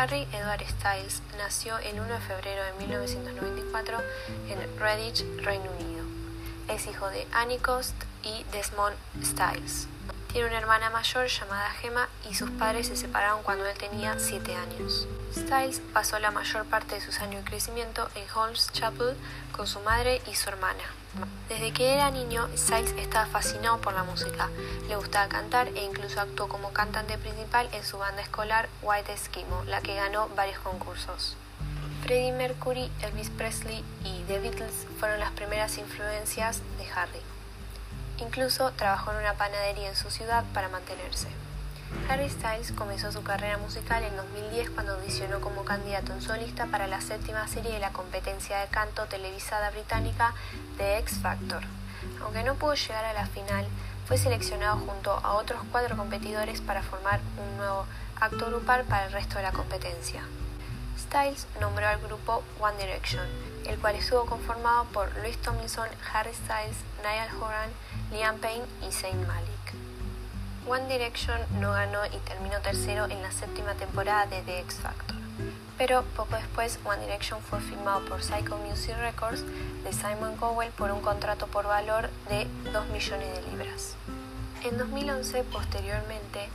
Harry Edward Styles nació el 1 de febrero de 1994 en Redditch, Reino Unido. Es hijo de Annie Cost y Desmond Styles. Tiene una hermana mayor llamada Gemma y sus padres se separaron cuando él tenía 7 años. Styles pasó la mayor parte de sus años de crecimiento en Holmes Chapel con su madre y su hermana. Desde que era niño, Styles estaba fascinado por la música. Le gustaba cantar e incluso actuó como cantante principal en su banda escolar White Eskimo, la que ganó varios concursos. Freddie Mercury, Elvis Presley y The Beatles fueron las primeras influencias de Harry. Incluso trabajó en una panadería en su ciudad para mantenerse. Harry Styles comenzó su carrera musical en 2010 cuando audicionó como candidato en solista para la séptima serie de la competencia de canto televisada británica The X Factor. Aunque no pudo llegar a la final, fue seleccionado junto a otros cuatro competidores para formar un nuevo acto grupal para el resto de la competencia. Styles nombró al grupo One Direction, el cual estuvo conformado por Louis Tomlinson, Harry Styles, Niall Horan, Liam Payne y Zayn Malik. One Direction no ganó y terminó tercero en la séptima temporada de The X Factor. Pero poco después One Direction fue firmado por Psycho Music Records de Simon Cowell por un contrato por valor de 2 millones de libras. En 2011, posteriormente,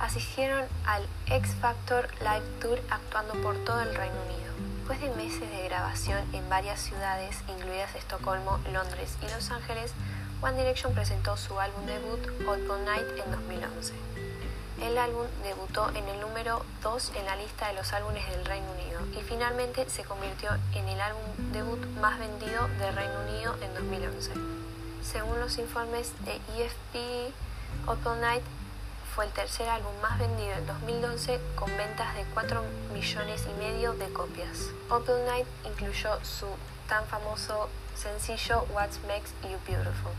asistieron al X Factor Live Tour actuando por todo el Reino Unido. Después de meses de grabación en varias ciudades, incluidas Estocolmo, Londres y Los Ángeles, One Direction presentó su álbum debut Old Night en 2011. El álbum debutó en el número 2 en la lista de los álbumes del Reino Unido y finalmente se convirtió en el álbum debut más vendido del Reino Unido en 2011. Según los informes de EFP, Open Night fue el tercer álbum más vendido en 2012 con ventas de 4 millones y medio de copias. Open Night incluyó su tan famoso sencillo What Makes You Beautiful.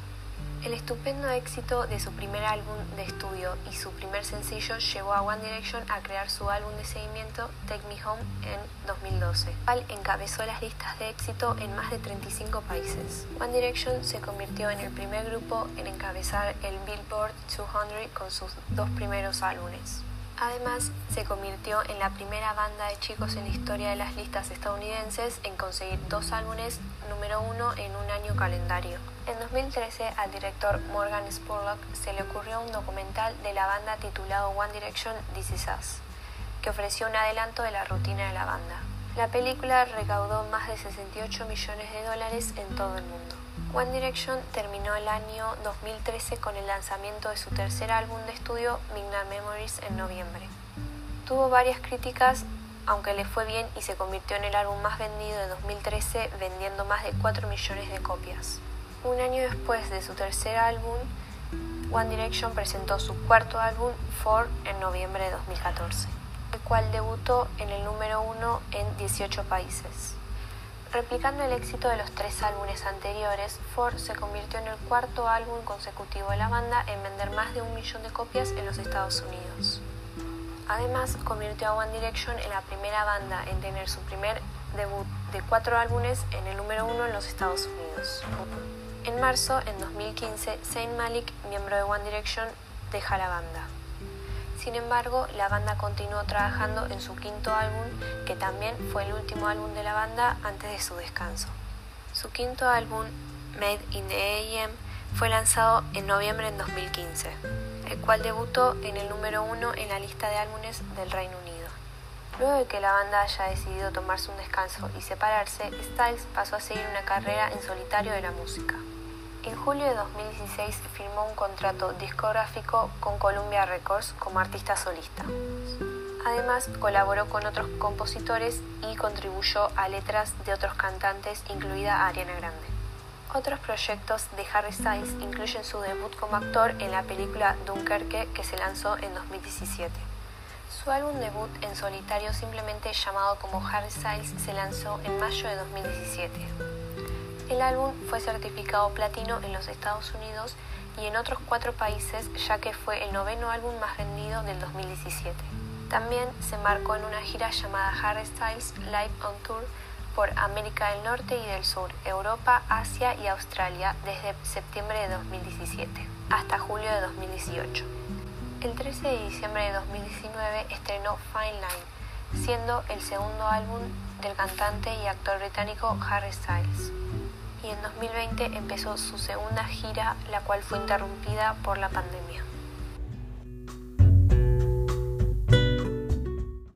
El estupendo éxito de su primer álbum de estudio y su primer sencillo llevó a One Direction a crear su álbum de seguimiento Take Me Home en 2012, cual encabezó las listas de éxito en más de 35 países. One Direction se convirtió en el primer grupo en encabezar el Billboard 200 con sus dos primeros álbumes. Además, se convirtió en la primera banda de chicos en la historia de las listas estadounidenses en conseguir dos álbumes número uno en un año calendario. En 2013, al director Morgan Spurlock se le ocurrió un documental de la banda titulado One Direction This Is Us, que ofreció un adelanto de la rutina de la banda. La película recaudó más de 68 millones de dólares en todo el mundo. One Direction terminó el año 2013 con el lanzamiento de su tercer álbum de estudio, Midnight Memories, en noviembre. Tuvo varias críticas, aunque le fue bien y se convirtió en el álbum más vendido de 2013, vendiendo más de 4 millones de copias. Un año después de su tercer álbum, One Direction presentó su cuarto álbum, Four, en noviembre de 2014, el cual debutó en el número uno en 18 países. Replicando el éxito de los tres álbumes anteriores, Ford se convirtió en el cuarto álbum consecutivo de la banda en vender más de un millón de copias en los Estados Unidos. Además, convirtió a One Direction en la primera banda en tener su primer debut de cuatro álbumes en el número uno en los Estados Unidos. En marzo, en 2015, Zayn Malik, miembro de One Direction, deja la banda. Sin embargo, la banda continuó trabajando en su quinto álbum, que también fue el último álbum de la banda antes de su descanso. Su quinto álbum, Made in the AM, fue lanzado en noviembre de 2015, el cual debutó en el número uno en la lista de álbumes del Reino Unido. Luego de que la banda haya decidido tomarse un descanso y separarse, Styles pasó a seguir una carrera en solitario de la música. En julio de 2016 firmó un contrato discográfico con Columbia Records como artista solista. Además, colaboró con otros compositores y contribuyó a letras de otros cantantes, incluida Ariana Grande. Otros proyectos de Harry Styles incluyen su debut como actor en la película Dunkerque que se lanzó en 2017. Su álbum debut en solitario, simplemente llamado como Harry Styles, se lanzó en mayo de 2017. El álbum fue certificado platino en los Estados Unidos y en otros cuatro países, ya que fue el noveno álbum más vendido del 2017. También se marcó en una gira llamada Harry Styles Live on Tour por América del Norte y del Sur, Europa, Asia y Australia desde septiembre de 2017 hasta julio de 2018. El 13 de diciembre de 2019 estrenó Fine Line, siendo el segundo álbum del cantante y actor británico Harry Styles. Y en 2020 empezó su segunda gira, la cual fue interrumpida por la pandemia.